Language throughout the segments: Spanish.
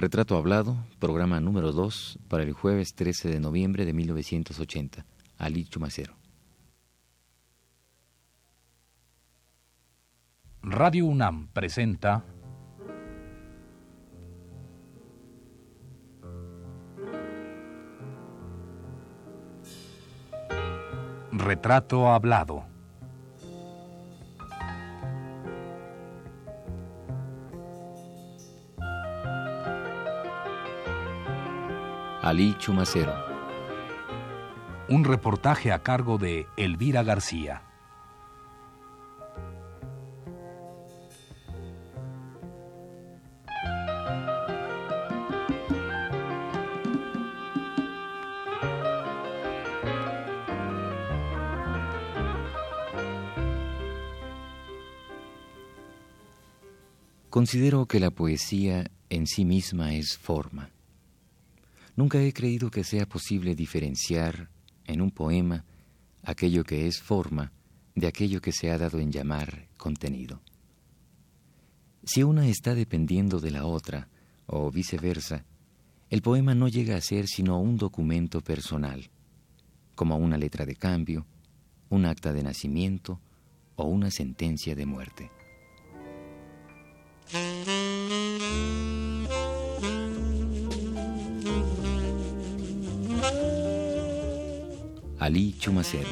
Retrato Hablado, programa número 2 para el jueves 13 de noviembre de 1980. Ali Chumacero. Radio UNAM presenta Retrato Hablado. Ali Chumacero. Un reportaje a cargo de Elvira García. Considero que la poesía en sí misma es forma. Nunca he creído que sea posible diferenciar en un poema aquello que es forma de aquello que se ha dado en llamar contenido. Si una está dependiendo de la otra, o viceversa, el poema no llega a ser sino un documento personal, como una letra de cambio, un acta de nacimiento o una sentencia de muerte. Ali Chumacero.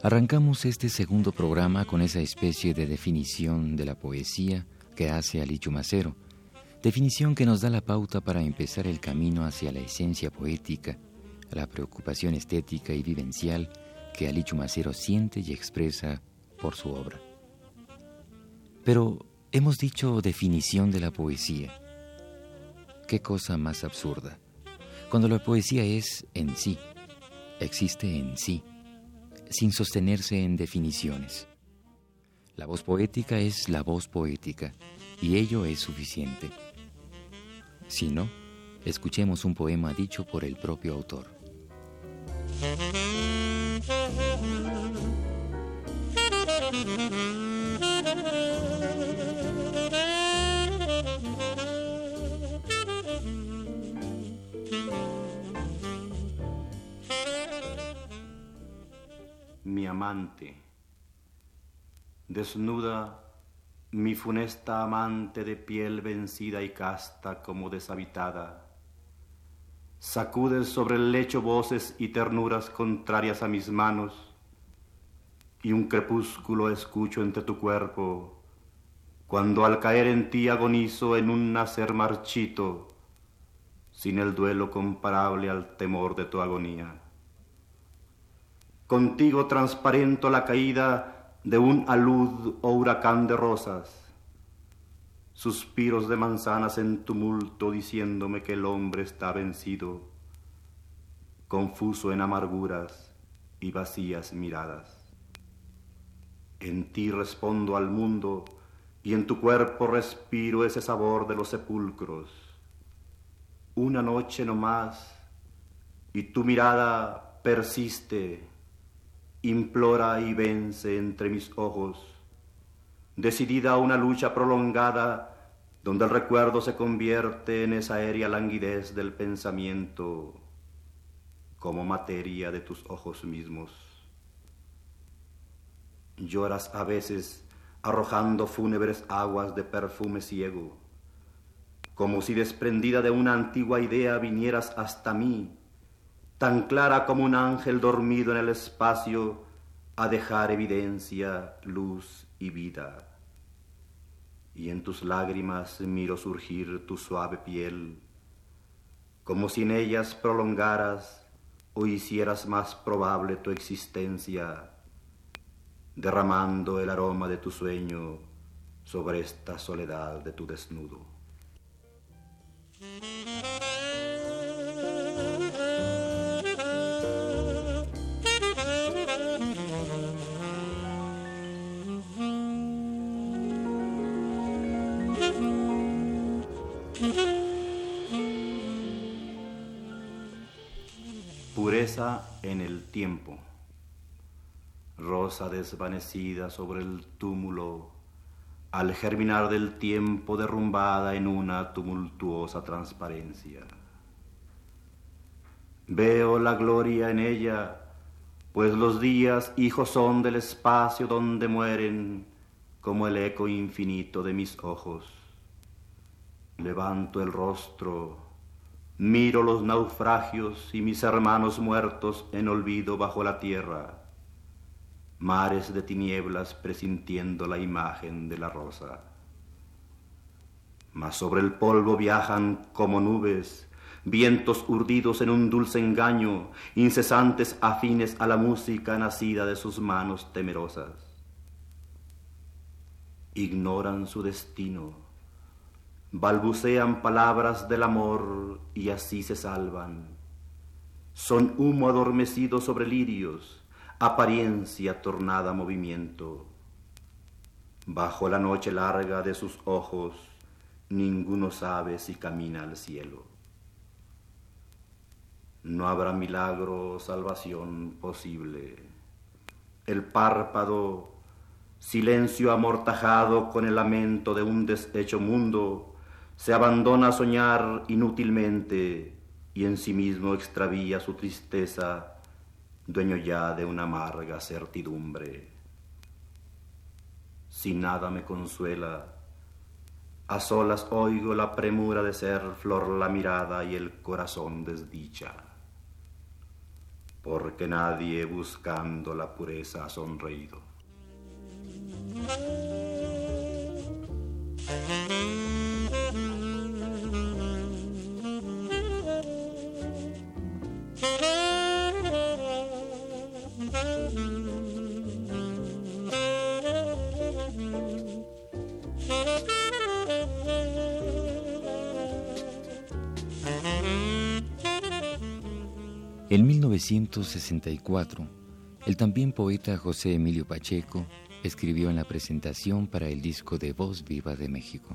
Arrancamos este segundo programa con esa especie de definición de la poesía que hace Ali Chumacero, definición que nos da la pauta para empezar el camino hacia la esencia poética la preocupación estética y vivencial que Ali Chumacero siente y expresa por su obra. Pero hemos dicho definición de la poesía. Qué cosa más absurda. Cuando la poesía es en sí, existe en sí, sin sostenerse en definiciones. La voz poética es la voz poética, y ello es suficiente. Si no, escuchemos un poema dicho por el propio autor. Mi amante, desnuda, mi funesta amante de piel vencida y casta como deshabitada sacudes sobre el lecho voces y ternuras contrarias a mis manos, y un crepúsculo escucho entre tu cuerpo, cuando al caer en ti agonizo en un nacer marchito, sin el duelo comparable al temor de tu agonía. Contigo transparento la caída de un alud o huracán de rosas, suspiros de manzanas en tumulto diciéndome que el hombre está vencido, confuso en amarguras y vacías miradas. En ti respondo al mundo y en tu cuerpo respiro ese sabor de los sepulcros. Una noche no más y tu mirada persiste, implora y vence entre mis ojos decidida a una lucha prolongada donde el recuerdo se convierte en esa aérea languidez del pensamiento como materia de tus ojos mismos. Lloras a veces arrojando fúnebres aguas de perfume ciego, como si desprendida de una antigua idea vinieras hasta mí, tan clara como un ángel dormido en el espacio, a dejar evidencia, luz y vida y en tus lágrimas miro surgir tu suave piel, como si en ellas prolongaras o hicieras más probable tu existencia, derramando el aroma de tu sueño sobre esta soledad de tu desnudo. En el tiempo. Rosa desvanecida sobre el túmulo, al germinar del tiempo derrumbada en una tumultuosa transparencia. Veo la gloria en ella, pues los días hijos son del espacio donde mueren como el eco infinito de mis ojos. Levanto el rostro Miro los naufragios y mis hermanos muertos en olvido bajo la tierra, mares de tinieblas presintiendo la imagen de la rosa. Mas sobre el polvo viajan como nubes, vientos urdidos en un dulce engaño, incesantes afines a la música nacida de sus manos temerosas. Ignoran su destino balbucean palabras del amor y así se salvan. Son humo adormecido sobre lirios, apariencia tornada a movimiento. Bajo la noche larga de sus ojos, ninguno sabe si camina al cielo. No habrá milagro salvación posible. El párpado, silencio amortajado con el lamento de un deshecho mundo, se abandona a soñar inútilmente y en sí mismo extravía su tristeza, dueño ya de una amarga certidumbre. Si nada me consuela, a solas oigo la premura de ser flor la mirada y el corazón desdicha, porque nadie buscando la pureza ha sonreído. En 1964, el también poeta José Emilio Pacheco escribió en la presentación para el disco de Voz Viva de México.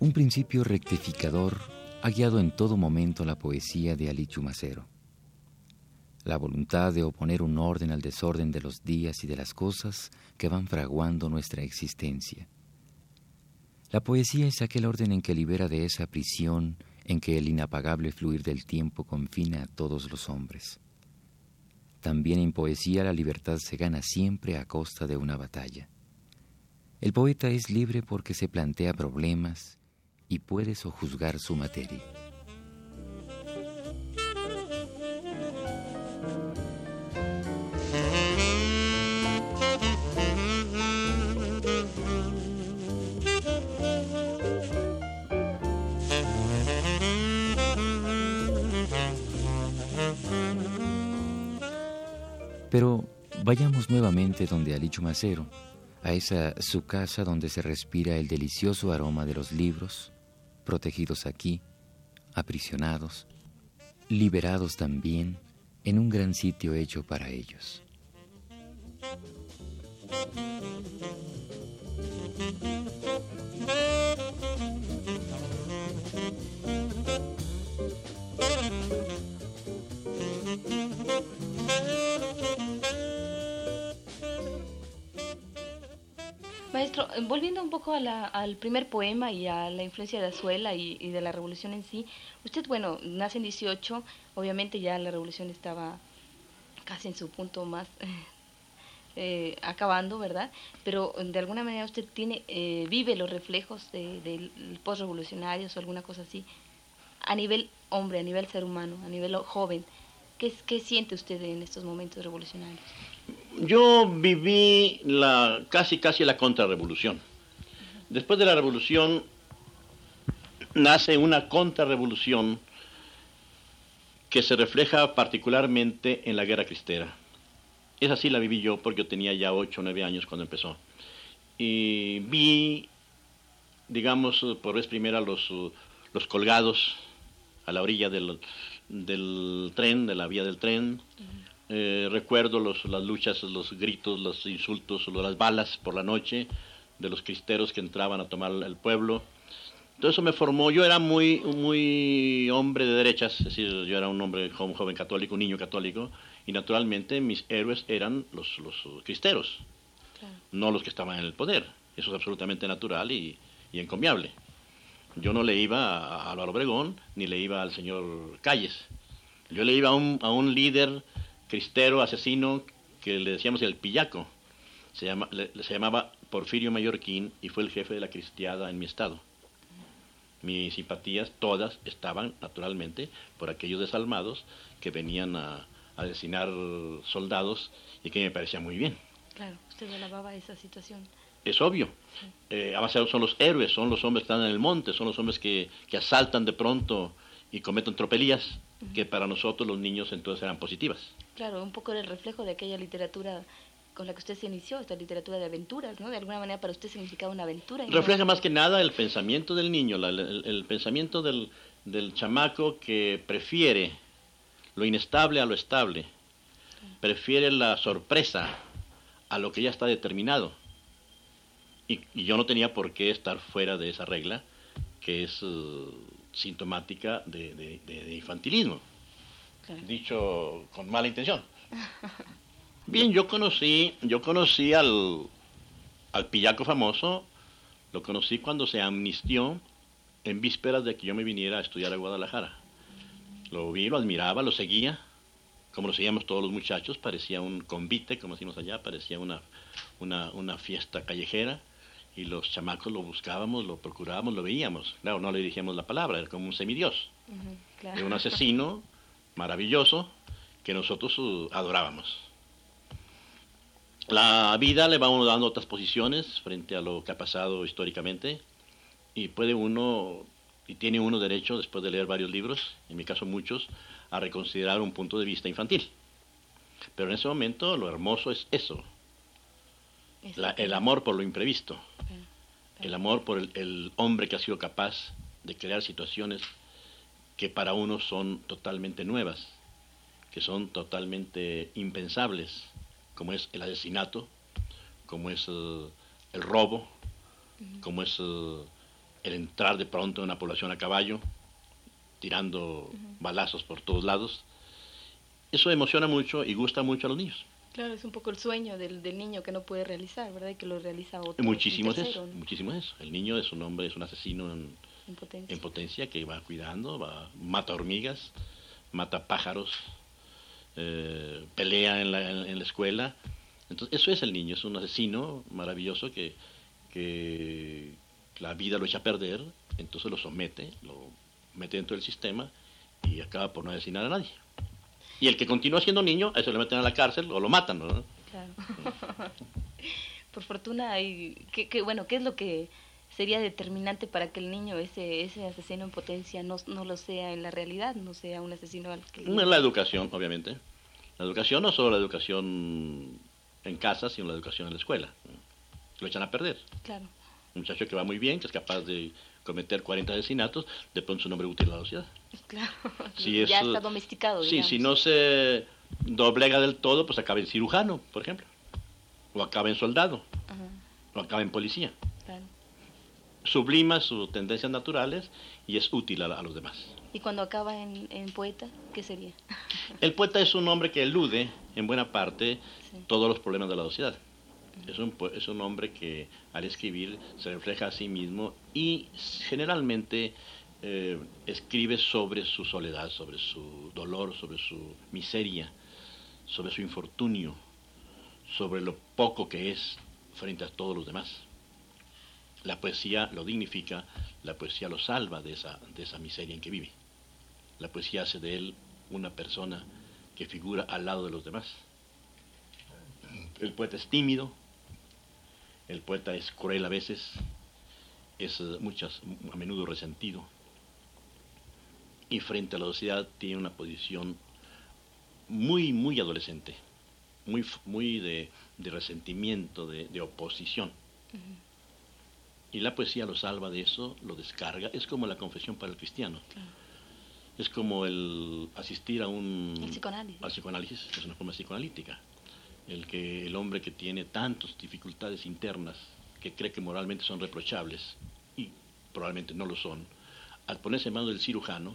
Un principio rectificador ha guiado en todo momento la poesía de Ali Chumacero la voluntad de oponer un orden al desorden de los días y de las cosas que van fraguando nuestra existencia. La poesía es aquel orden en que libera de esa prisión en que el inapagable fluir del tiempo confina a todos los hombres. También en poesía la libertad se gana siempre a costa de una batalla. El poeta es libre porque se plantea problemas y puede sojuzgar su materia. Pero vayamos nuevamente donde Alicho Macero, a esa su casa donde se respira el delicioso aroma de los libros, protegidos aquí, aprisionados, liberados también en un gran sitio hecho para ellos. Maestro, volviendo un poco al primer poema y a la influencia de Azuela y, de la revolución en sí, usted, bueno, nace en 18, obviamente ya la revolución estaba casi en su punto más eh, acabando, ¿verdad? Pero de alguna manera usted tiene, eh, vive los reflejos del de, o alguna cosa así, a nivel hombre, a nivel ser humano, a nivel joven. ¿Qué, siente usted en estos momentos revolucionarios? Yo viví casi casi la contrarrevolución. Después de la revolución nace una contrarrevolución que se refleja particularmente en la guerra cristera. Es así la viví yo porque yo tenía ya 8 o 9 años cuando empezó. Y vi, digamos, por vez primera los, los colgados a la orilla del, del tren, de la vía del tren. Eh, recuerdo los, las luchas, los gritos, los insultos, las balas por la noche de los cristeros que entraban a tomar el pueblo. Todo eso me formó. Yo era muy, muy hombre de derechas, es decir, yo era un hombre joven, joven católico, un niño católico, y naturalmente mis héroes eran los, los cristeros, no los que estaban en el poder. Eso es absolutamente natural y, y encomiable. Yo no le iba a Álvaro Obregón ni le iba al señor Calles. Yo le iba a un, a un líder cristero, asesino, que le decíamos el pillaco. Se, llama, se llamaba Porfirio Mallorquín y fue el jefe de la cristiada en mi estado. Mis simpatías todas estaban, naturalmente, por aquellos desalmados que venían a, a asesinar soldados y que me parecía muy bien. Claro, usted alababa esa situación es obvio. Eh, son los héroes, son los hombres que están en el monte, son los hombres que, que asaltan de pronto y cometen tropelías, que para nosotros los niños entonces eran positivas. Claro, un poco el reflejo de aquella literatura con la que usted se inició, esta literatura de aventuras, ¿no? De alguna manera para usted significaba una aventura. Refleja más que nada el pensamiento del niño, el, pensamiento del, del chamaco que prefiere lo inestable a lo estable, prefiere la sorpresa a lo que ya está determinado y, yo no tenía por qué estar fuera de esa regla que es uh, sintomática de, infantilismo, dicho con mala intención. Bien, yo conocí, yo conocí al, al pillaco famoso, lo conocí cuando se amnistió en vísperas de que yo me viniera a estudiar a Guadalajara. Lo vi, lo admiraba, lo seguía, como lo seguíamos todos los muchachos, parecía un convite, como decimos allá, parecía una, una, una fiesta callejera y los chamacos lo buscábamos, lo procurábamos, lo veíamos. Claro, no le dirigíamos la palabra, era como un semidios. Era un asesino maravilloso que nosotros uh, adorábamos. La vida le va uno dando otras posiciones frente a lo que ha pasado históricamente y puede uno, y tiene uno derecho, después de leer varios libros, en mi caso muchos, a reconsiderar un punto de vista infantil. Pero en ese momento lo hermoso es eso, el amor por lo imprevisto, el amor por el, hombre que ha sido capaz de crear situaciones que para uno son totalmente nuevas, que son totalmente impensables, como es el asesinato, como es eh, el robo, como es eh, el entrar de pronto en una población a caballo, tirando balazos por todos lados. Eso emociona mucho y gusta mucho a los niños. Claro, es un poco el sueño del, del niño que no puede realizar, ¿verdad? Y que lo realiza otro. Muchísimo es eso, muchísimo es eso. El niño es un hombre, es un asesino en, potencia. que va cuidando, va, mata hormigas, mata pájaros, eh, pelea en la, en, la escuela. Entonces, eso es el niño, es un asesino maravilloso que, que la vida lo echa a perder, entonces lo somete, lo mete dentro del sistema y acaba por no asesinar a nadie. Y el que continúa siendo niño, eso le meten a la cárcel o lo matan, ¿no? Claro. Por fortuna, hay, ¿qué, bueno, ¿qué es lo que sería determinante para que el niño, ese, ese asesino en potencia, no, no lo sea en la realidad, no sea un asesino al que... La educación, obviamente. La educación no solo la educación en casa, sino la educación en la escuela. Lo echan a perder. Claro. Un muchacho que va muy bien, que es capaz de cometer 40 asesinatos, de pronto es un hombre útil a la sociedad. Claro, ya está domesticado. Sí, si no se doblega del todo, pues acaba en cirujano, por ejemplo, o acaba en soldado, o acaba en policía. Sublima sus tendencias naturales y es útil a, los demás. ¿Y cuando acaba en, poeta, qué sería? El poeta es un hombre que elude, en buena parte, todos los problemas de la sociedad. Es un, es un hombre que al escribir se refleja a sí mismo y generalmente eh, escribe sobre su soledad, sobre su dolor, sobre su miseria, sobre su infortunio, sobre lo poco que es frente a todos los demás. La poesía lo dignifica, la poesía lo salva de esa, de esa miseria en que vive. La poesía hace de él una persona que figura al lado de los demás. El poeta es tímido, el poeta es cruel a veces, es muchas, a menudo resentido, y frente a la sociedad tiene una posición muy, muy adolescente, muy, muy de, resentimiento, de, oposición. Y la poesía lo salva de eso, lo descarga, es como la confesión para el cristiano. Es como el asistir a un... El psicoanálisis. Al psicoanálisis, es una forma psicoanalítica. El que el hombre que tiene tantas dificultades internas, que cree que moralmente son reprochables, y probablemente no lo son, al ponerse en manos del cirujano,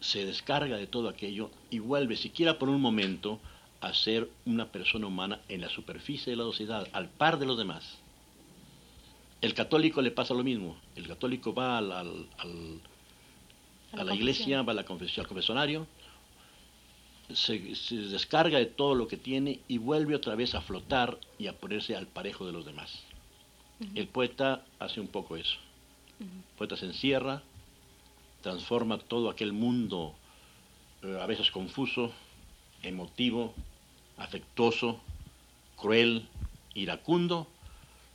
se descarga de todo aquello y vuelve, siquiera por un momento, a ser una persona humana en la superficie de la sociedad, al par de los demás. El católico le pasa lo mismo. El católico va al, al, a la, iglesia, va a la confesión, al confesionario, se, descarga de todo lo que tiene y vuelve otra vez a flotar y a ponerse al parejo de los demás. El poeta hace un poco eso. El poeta se encierra, transforma todo aquel mundo eh, a veces confuso, emotivo, afectuoso, cruel, iracundo,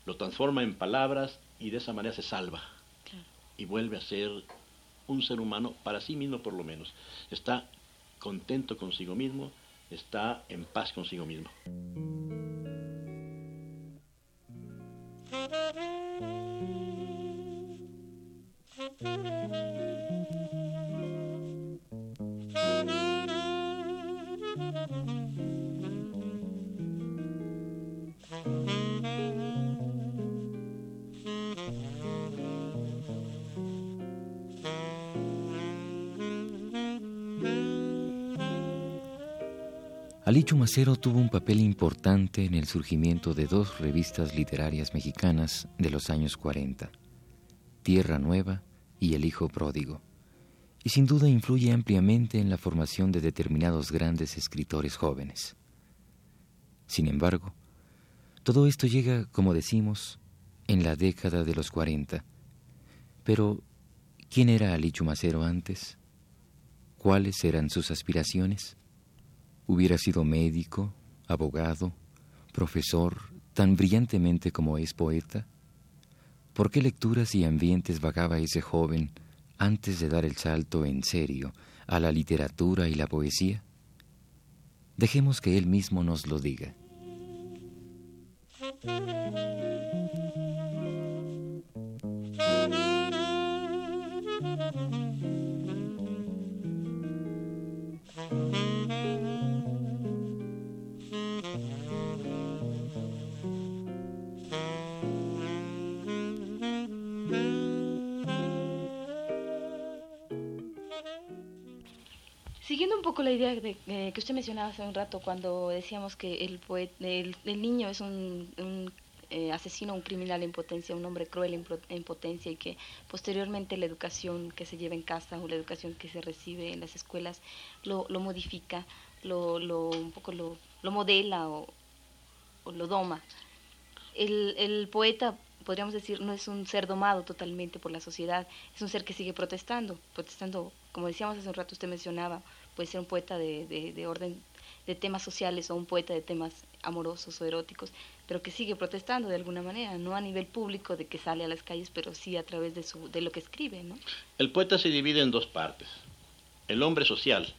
lo transforma en palabras y de esa manera se salva. Y vuelve a ser un ser humano para sí mismo por lo menos. Está contento consigo mismo, está en paz consigo mismo. Alicho Macero tuvo un papel importante en el surgimiento de dos revistas literarias mexicanas de los años 40, Tierra Nueva y El Hijo Pródigo, y sin duda influye ampliamente en la formación de determinados grandes escritores jóvenes. Sin embargo, todo esto llega, como decimos, en la década de los 40. Pero, ¿quién era Alicho Macero antes? ¿Cuáles eran sus aspiraciones? Hubiera sido médico, abogado, profesor, tan brillantemente como es poeta. ¿Por qué lecturas y ambientes vagaba ese joven antes de dar el salto en serio a la literatura y la poesía? Dejemos que él mismo nos lo diga. La idea de, eh, que usted mencionaba hace un rato cuando decíamos que el, el, niño es un, eh, asesino, un criminal en potencia, un hombre cruel en, potencia y que posteriormente la educación que se lleva en casa o la educación que se recibe en las escuelas lo, lo modifica, lo, lo, un poco lo, lo modela o, o, lo doma. El, el poeta podríamos decir, no es un ser domado totalmente por la sociedad, es un ser que sigue protestando, protestando, como decíamos hace un rato, usted mencionaba, puede ser un poeta de, de, orden de temas sociales o un poeta de temas amorosos o eróticos, pero que sigue protestando de alguna manera, no a nivel público de que sale a las calles, pero sí a través de, su, de lo que escribe. ¿no? El poeta se divide en dos partes. El hombre social,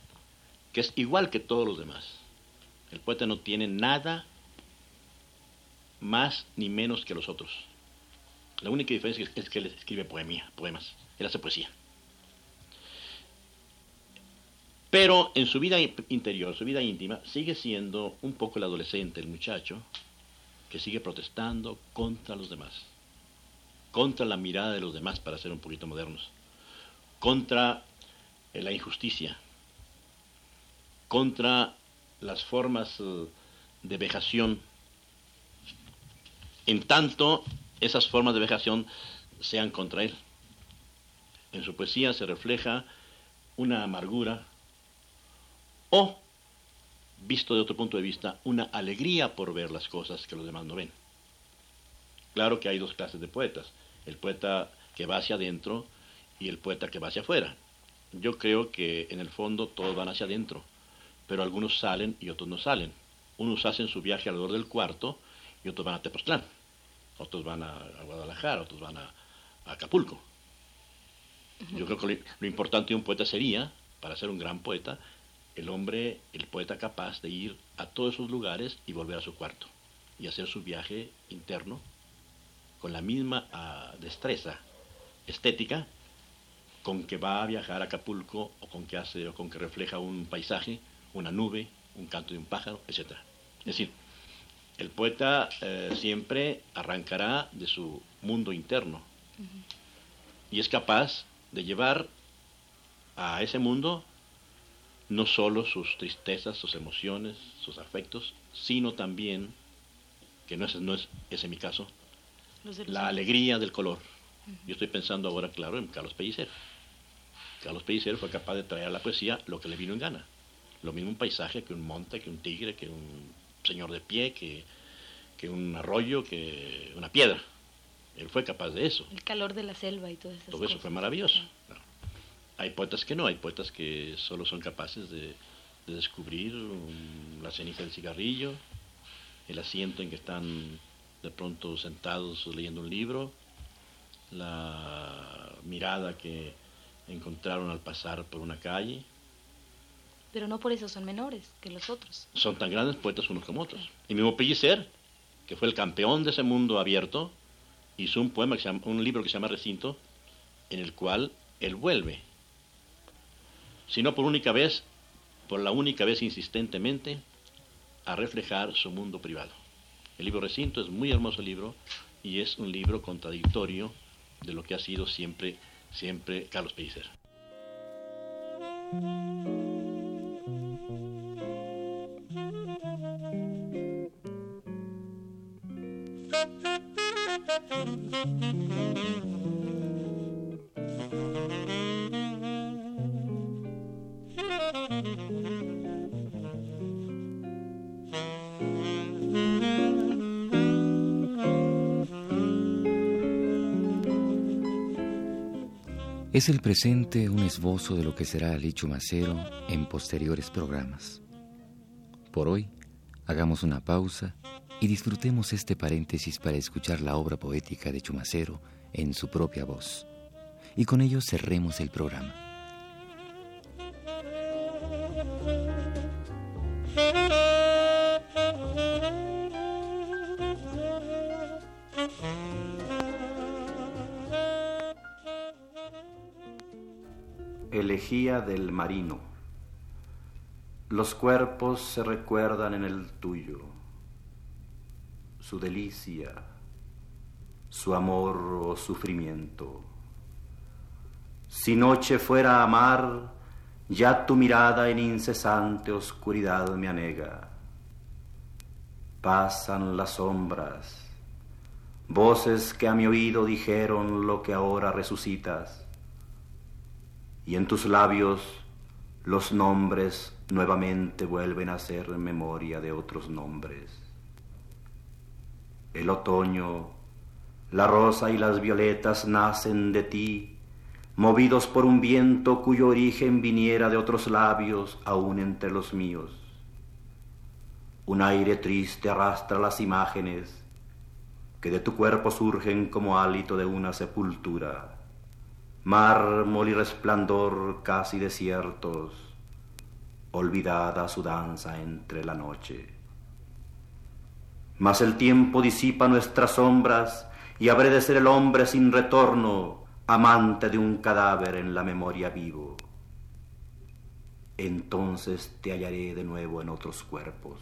que es igual que todos los demás. El poeta no tiene nada más ni menos que los otros. La única diferencia es que él escribe poemía, poemas, él hace poesía. Pero en su vida interior, su vida íntima, sigue siendo un poco el adolescente, el muchacho, que sigue protestando contra los demás, contra la mirada de los demás, para ser un poquito modernos, contra eh, la injusticia, contra las formas eh, de vejación, en tanto esas formas de vejación sean contra él. En su poesía se refleja una amargura, o, visto de otro punto de vista, una alegría por ver las cosas que los demás no ven. Claro que hay dos clases de poetas, el poeta que va hacia adentro y el poeta que va hacia afuera. Yo creo que en el fondo todos van hacia adentro, pero algunos salen y otros no salen. Unos hacen su viaje alrededor del cuarto y otros van a Tepoztlán, otros van a, Guadalajara, otros van a, Acapulco. Yo creo que lo importante de un poeta sería, para ser un gran poeta, el hombre, el poeta capaz de ir a todos esos lugares y volver a su cuarto y hacer su viaje interno con la misma ah, destreza estética con que va a viajar a Acapulco o con que hace o con que refleja un paisaje, una nube, un canto de un pájaro, etc. Es decir, el poeta eh, siempre arrancará de su mundo interno y es capaz de llevar a ese mundo no solo sus tristezas, sus emociones, sus afectos, sino también, que no es, no es ese mi caso, la alegría del color. Yo estoy pensando ahora, claro, en Carlos Pellicer. Carlos Pellicer fue capaz de traer a la poesía lo que le vino en gana. Lo mismo un paisaje que un monte, que un tigre, que un señor de pie, que, que un arroyo, que una piedra. Él fue capaz de eso. El calor de la selva y todo eso. Todo eso fue maravilloso. Hay poetas que no, hay poetas que solo son capaces de, descubrir la ceniza del cigarrillo, el asiento en que están de pronto sentados leyendo un libro, la mirada que encontraron al pasar por una calle. Pero no por eso son menores que los otros. Son tan grandes poetas unos como otros. Y mismo Pellicer, que fue el campeón de ese mundo abierto, hizo un poema, un libro que se llama Recinto, en el cual él vuelve, si no por única vez, por la única vez insistentemente, a reflejar su mundo privado. El libro Recinto es muy hermoso libro y es un libro contradictorio de lo que ha sido siempre, siempre Carlos Pellicer. Es el presente un esbozo de lo que será Licho Macero en posteriores programas. Por hoy, hagamos una pausa y disfrutemos este paréntesis para escuchar la obra poética de Chumacero en su propia voz. Y con ello cerremos el programa. Elegía del marino. Los cuerpos se recuerdan en el tuyo, su delicia, su amor o sufrimiento. Si noche fuera amar, ya tu mirada en incesante oscuridad me anega. Pasan las sombras, voces que a mi oído dijeron lo que ahora resucitas y en tus labios los nombres nuevamente vuelven a ser memoria de otros nombres. El otoño, la rosa y las violetas nacen de ti, movidos por un viento cuyo origen viniera de otros labios aún entre los míos. Un aire triste arrastra las imágenes que de tu cuerpo surgen como hálito de una sepultura mármol y resplandor casi desiertos, olvidada su danza entre la noche. Mas el tiempo disipa nuestras sombras y habré de ser el hombre sin retorno, amante de un cadáver en la memoria vivo. Entonces te hallaré de nuevo en otros cuerpos.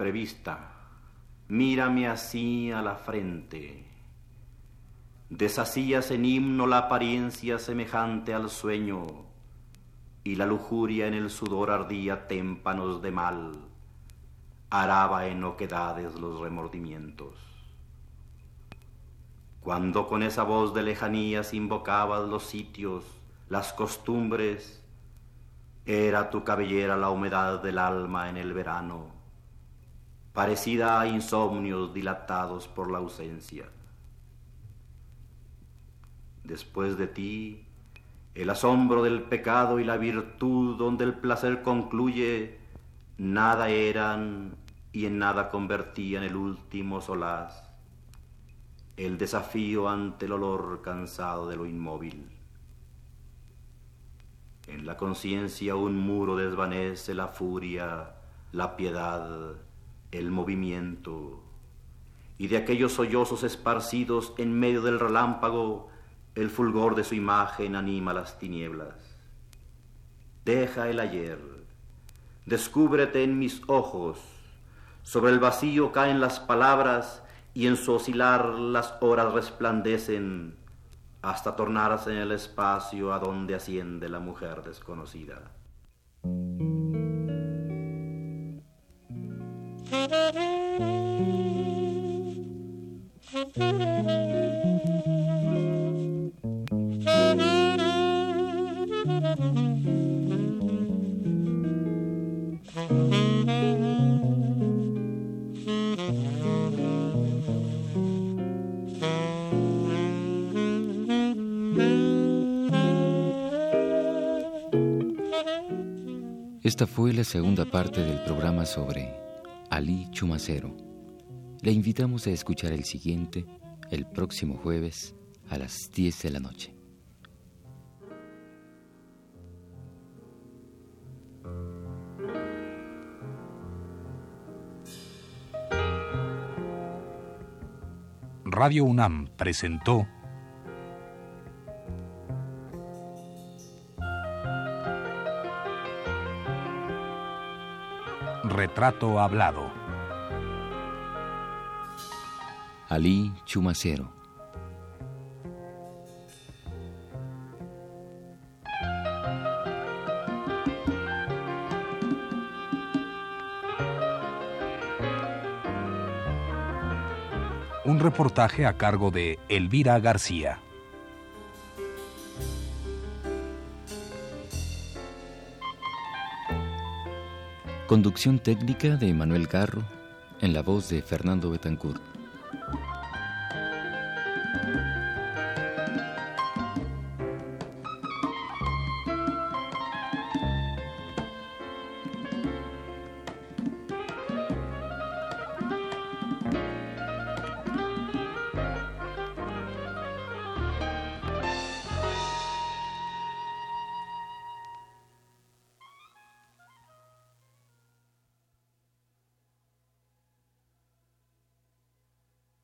La imprevista, mírame así a la frente. Deshacías en himno la apariencia semejante al sueño, y la lujuria en el sudor ardía témpanos de mal, araba en oquedades los remordimientos. Cuando con esa voz de lejanías invocabas los sitios, las costumbres, era tu cabellera la humedad del alma en el verano, parecida a insomnios dilatados por la ausencia. Después de ti, el asombro del pecado y la virtud donde el placer concluye, nada eran y en nada convertían el último solaz, el desafío ante el olor cansado de lo inmóvil. En la conciencia un muro desvanece la furia, la piedad, el movimiento, y de aquellos sollozos esparcidos en medio del relámpago, el fulgor de su imagen anima las tinieblas. Deja el ayer, descúbrete en mis ojos, sobre el vacío caen las palabras y en su oscilar las horas resplandecen hasta tornarse en el espacio a donde asciende la mujer desconocida. Esta fue la segunda parte del programa sobre Chumacero. Le invitamos a escuchar el siguiente el próximo jueves a las 10 de la noche. Radio UNAM presentó Retrato Hablado. Ali Chumacero. Un reportaje a cargo de Elvira García. Conducción técnica de Manuel Garro, en la voz de Fernando Betancourt.